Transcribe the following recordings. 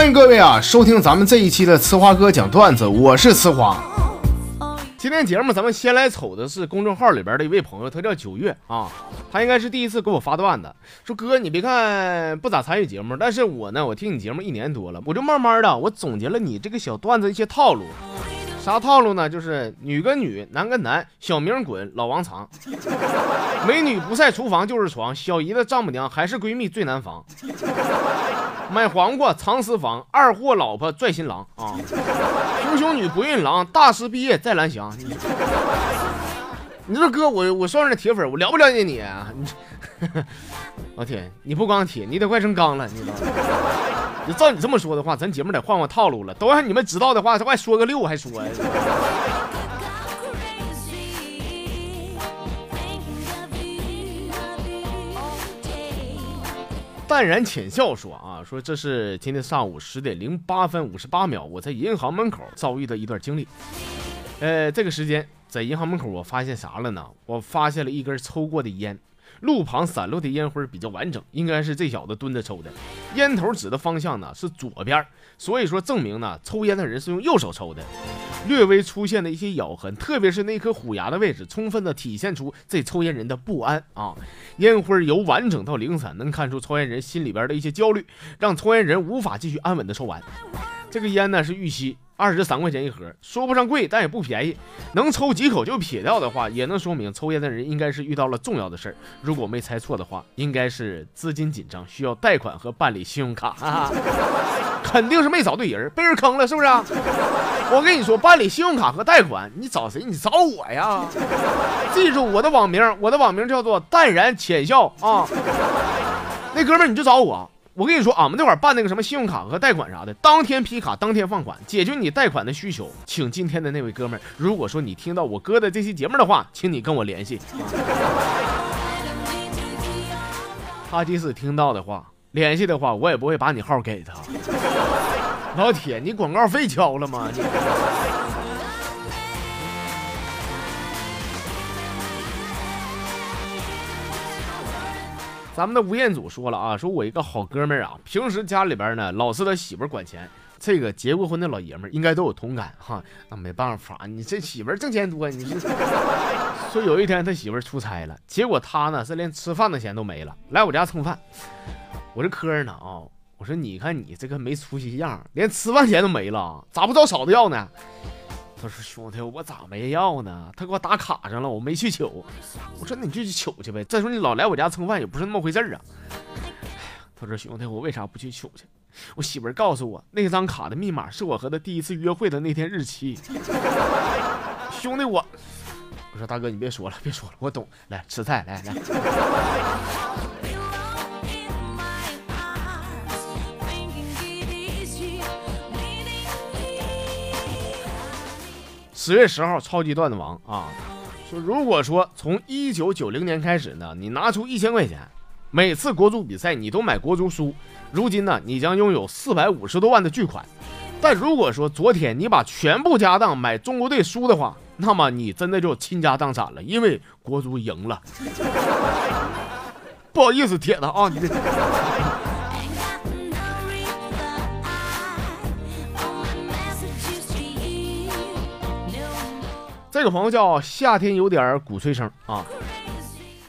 欢迎各位啊，收听咱们这一期的呲花哥讲段子，我是呲花。今天节目咱们先来瞅的是公众号里边的一位朋友，他叫九月啊，他应该是第一次给我发段子，说哥你别看不咋参与节目，但是我呢，我听你节目一年多了，我就慢慢的我总结了你这个小段子一些套路。啥套路呢？就是女跟女，男跟男，小明滚，老王藏。美女不在厨房就是床，小姨的丈母娘还是闺蜜最难防。买黄瓜藏私房，二货老婆拽新郎啊。熊熊女不孕郎，大师毕业在蓝翔。你说哥，我我双人铁粉，我了不了解你？你，我天，你不光铁，你得快成钢了，你知道吗？照你这么说的话，咱节目得换换套路了。都让你们知道的话，他快说个六还说呀？淡然浅笑说啊，说这是今天上午十点零八分五十八秒，我在银行门口遭遇的一段经历。呃，这个时间在银行门口，我发现啥了呢？我发现了一根抽过的烟。路旁散落的烟灰比较完整，应该是这小子蹲着抽的。烟头指的方向呢是左边，所以说证明呢抽烟的人是用右手抽的。略微出现的一些咬痕，特别是那颗虎牙的位置，充分的体现出这抽烟人的不安啊。烟灰由完整到零散，能看出抽烟人心里边的一些焦虑，让抽烟人无法继续安稳的抽完。这个烟呢是玉溪。二十三块钱一盒，说不上贵，但也不便宜。能抽几口就撇掉的话，也能说明抽烟的人应该是遇到了重要的事儿。如果没猜错的话，应该是资金紧张，需要贷款和办理信用卡。肯定是没找对人，被人坑了，是不是？我跟你说，办理信用卡和贷款，你找谁？你找我呀！记住我的网名，我的网名叫做淡然浅笑啊。那哥们儿你就找我。我跟你说，俺们那会儿办那个什么信用卡和贷款啥的，当天批卡，当天放款，解决你贷款的需求。请今天的那位哥们儿，如果说你听到我哥的这期节目的话，请你跟我联系。他即使听到的话，联系的话，我也不会把你号给他。老铁，你广告费交了吗？你。咱们的吴彦祖说了啊，说我一个好哥们儿啊，平时家里边呢老是他媳妇管钱，这个结过婚的老爷们儿应该都有同感哈。那没办法，你这媳妇挣钱多，你是说 有一天他媳妇出差了，结果他呢是连吃饭的钱都没了，来我家蹭饭，我这磕呢啊，我说你看你这个没出息样，连吃饭钱都没了，咋不找嫂子要呢？他说：“兄弟，我咋没要呢？他给我打卡上了，我没去取。我说：那你就去取去呗。再说你老来我家蹭饭也不是那么回事儿啊。他说：兄弟，我为啥不去取去？我媳妇告诉我，那张卡的密码是我和他第一次约会的那天日期。兄弟，我……我说大哥，你别说了，别说了，我懂。来吃菜，来来。”十月十号，超级段子王啊，说如果说从一九九零年开始呢，你拿出一千块钱，每次国足比赛你都买国足输，如今呢，你将拥有四百五十多万的巨款。但如果说昨天你把全部家当买中国队输的话，那么你真的就倾家荡产了，因为国足赢了。不好意思，铁子啊，你这。这个朋友叫夏天有点鼓吹声啊，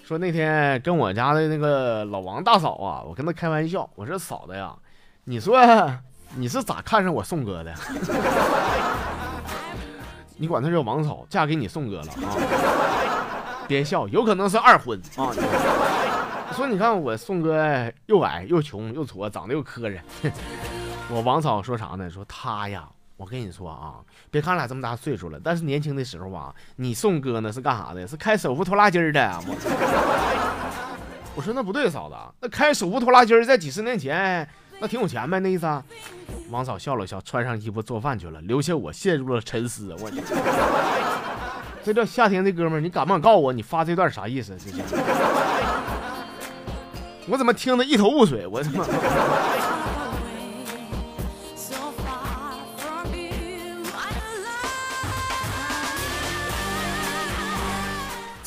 说那天跟我家的那个老王大嫂啊，我跟他开玩笑，我说嫂子呀，你说你是咋看上我宋哥的？你管他叫王嫂，嫁给你宋哥了啊？别笑，有可能是二婚啊。说你看我宋哥又矮又穷又矬，长得又磕碜。我王嫂说啥呢？说他呀。我跟你说啊，别看俺俩这么大岁数了，但是年轻的时候啊，你宋哥呢是干啥的？是开手扶拖拉机的。我 我说那不对，嫂子，那开手扶拖拉机在几十年前那挺有钱呗，那意思。王嫂笑了笑，穿上衣服做饭去了，留下我陷入了沉思。我 这叫夏天的哥们，你敢不敢告诉我，你发这段啥意思？这是 我怎么听得一头雾水？我他妈。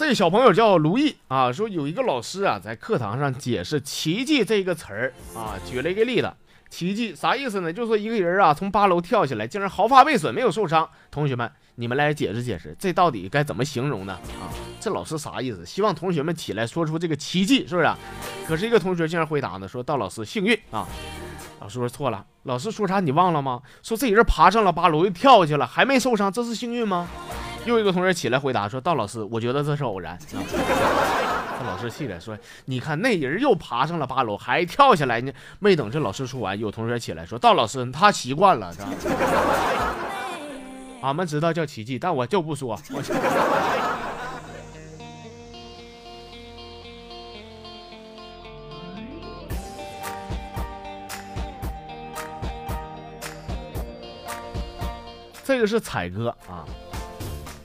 这小朋友叫卢毅啊，说有一个老师啊，在课堂上解释“奇迹”这个词儿啊，举了一个例子，奇迹啥意思呢？就说一个人啊从八楼跳下来，竟然毫发未损，没有受伤。同学们，你们来解释解释，这到底该怎么形容呢？啊，这老师啥意思？希望同学们起来说出这个奇迹，是不是？可是一个同学竟然回答呢，说到老师幸运啊。老师说错了，老师说啥你忘了吗？说这人爬上了八楼又跳下去了，还没受伤，这是幸运吗？又一个同学起来回答说：“道老师，我觉得这是偶然。” 这老师气的，说：“你看那人又爬上了八楼，还跳下来呢。”没等这老师说完，有同学起来说：“道老师，他习惯了。”俺们知道叫奇迹，但我就不说。这个是彩哥啊。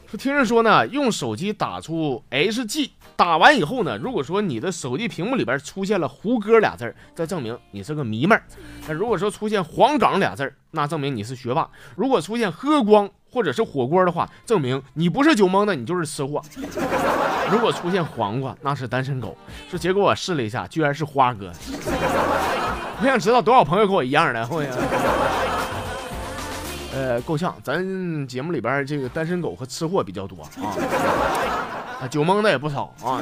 说听人说呢，用手机打出 HG，打完以后呢，如果说你的手机屏幕里边出现了“胡歌”俩字儿，这证明你是个迷妹儿；那如果说出现“黄冈”俩字儿，那证明你是学霸；如果出现“喝光”或者是火锅的话，证明你不是酒蒙的，你就是吃货；如果出现黄瓜，那是单身狗。说结果我试了一下，居然是花哥。我想知道多少朋友跟我一样的，我呀。呃，够呛，咱节目里边这个单身狗和吃货比较多啊，啊，酒蒙的也不少啊。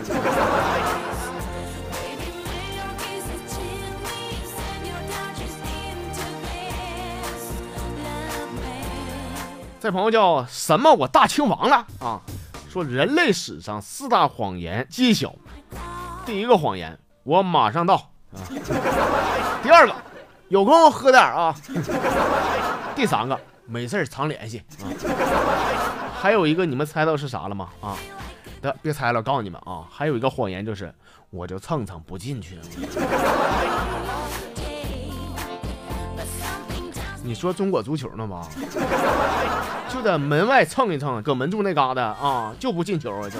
这朋友叫什么？我大清王了啊！说人类史上四大谎言揭晓，第一个谎言，我马上到啊。第二个，有空喝点啊。第三个。没事常联系啊。还有一个，你们猜到是啥了吗？啊，得别猜了，告诉你们啊，还有一个谎言就是，我就蹭蹭不进去。你说中国足球呢吧？就在门外蹭一蹭，搁门柱那嘎达啊，就不进球啊，就。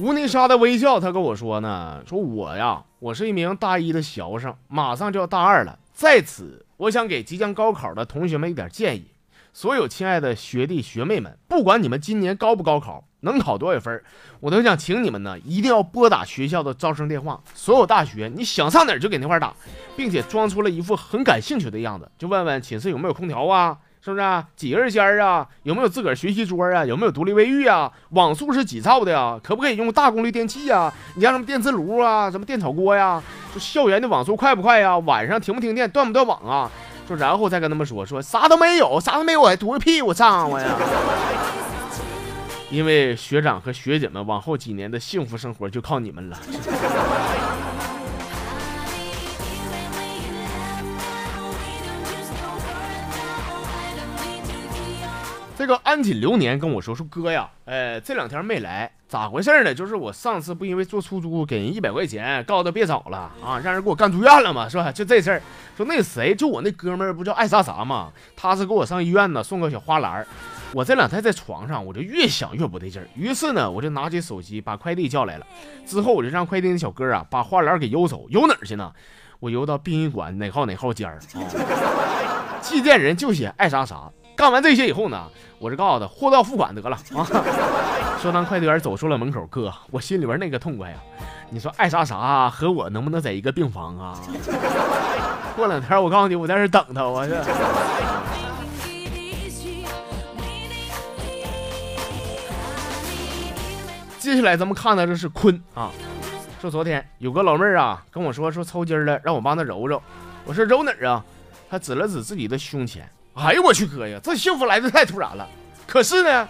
吴泥沙的微笑，他跟我说呢，说我呀，我是一名大一的学生，马上就要大二了。在此，我想给即将高考的同学们一点建议。所有亲爱的学弟学妹们，不管你们今年高不高考，能考多少分，我都想请你们呢，一定要拨打学校的招生电话。所有大学，你想上哪儿就给那块打，并且装出了一副很感兴趣的样子，就问问寝室有没有空调啊。是不是啊几个人间啊？有没有自个儿学习桌啊？有没有独立卫浴啊？网速是几兆的呀？可不可以用大功率电器呀？你像什么电磁炉啊？什么电炒锅呀？就校园的网速快不快呀？晚上停不停电？断不断网啊？说然后再跟他们说说啥都没有，啥都没有，我还读个屁我上我呀！因为学长和学姐们往后几年的幸福生活就靠你们了。这个安锦流年跟我说说哥呀，呃，这两天没来，咋回事呢？就是我上次不因为坐出租给人一百块钱，告诉他别找了啊，让人给我干住院了嘛，是吧？就这事儿，说那谁，就我那哥们儿不叫爱啥啥嘛，他是给我上医院呢，送个小花篮我这两天在床上，我就越想越不对劲儿，于是呢，我就拿起手机把快递叫来了，之后我就让快递那小哥啊把花篮给邮走，邮哪儿去呢？我邮到殡仪馆哪号哪号间儿啊？寄件人就写爱啥啥。干完这些以后呢，我是告诉他货到付款得了啊。说当快递员走出了门口，哥，我心里边那个痛快呀！你说爱啥啥和我能不能在一个病房啊？过两天我告诉你，我在这等他，我这。接下来咱们看的这是坤啊，说昨天有个老妹儿啊跟我说说抽筋了，让我帮她揉揉。我说揉哪儿啊？她指了指自己的胸前。哎呦我去哥呀，这幸福来的太突然了。可是呢，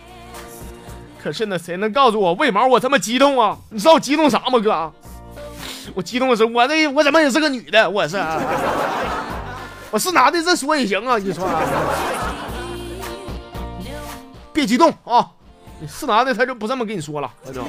可是呢，谁能告诉我为毛我这么激动啊？你知道我激动啥吗，哥？我激动的是我这我怎么也是个女的？我是，我是男的，这说也行啊。你说，别激动啊，你是男的他就不这么跟你说了，那就。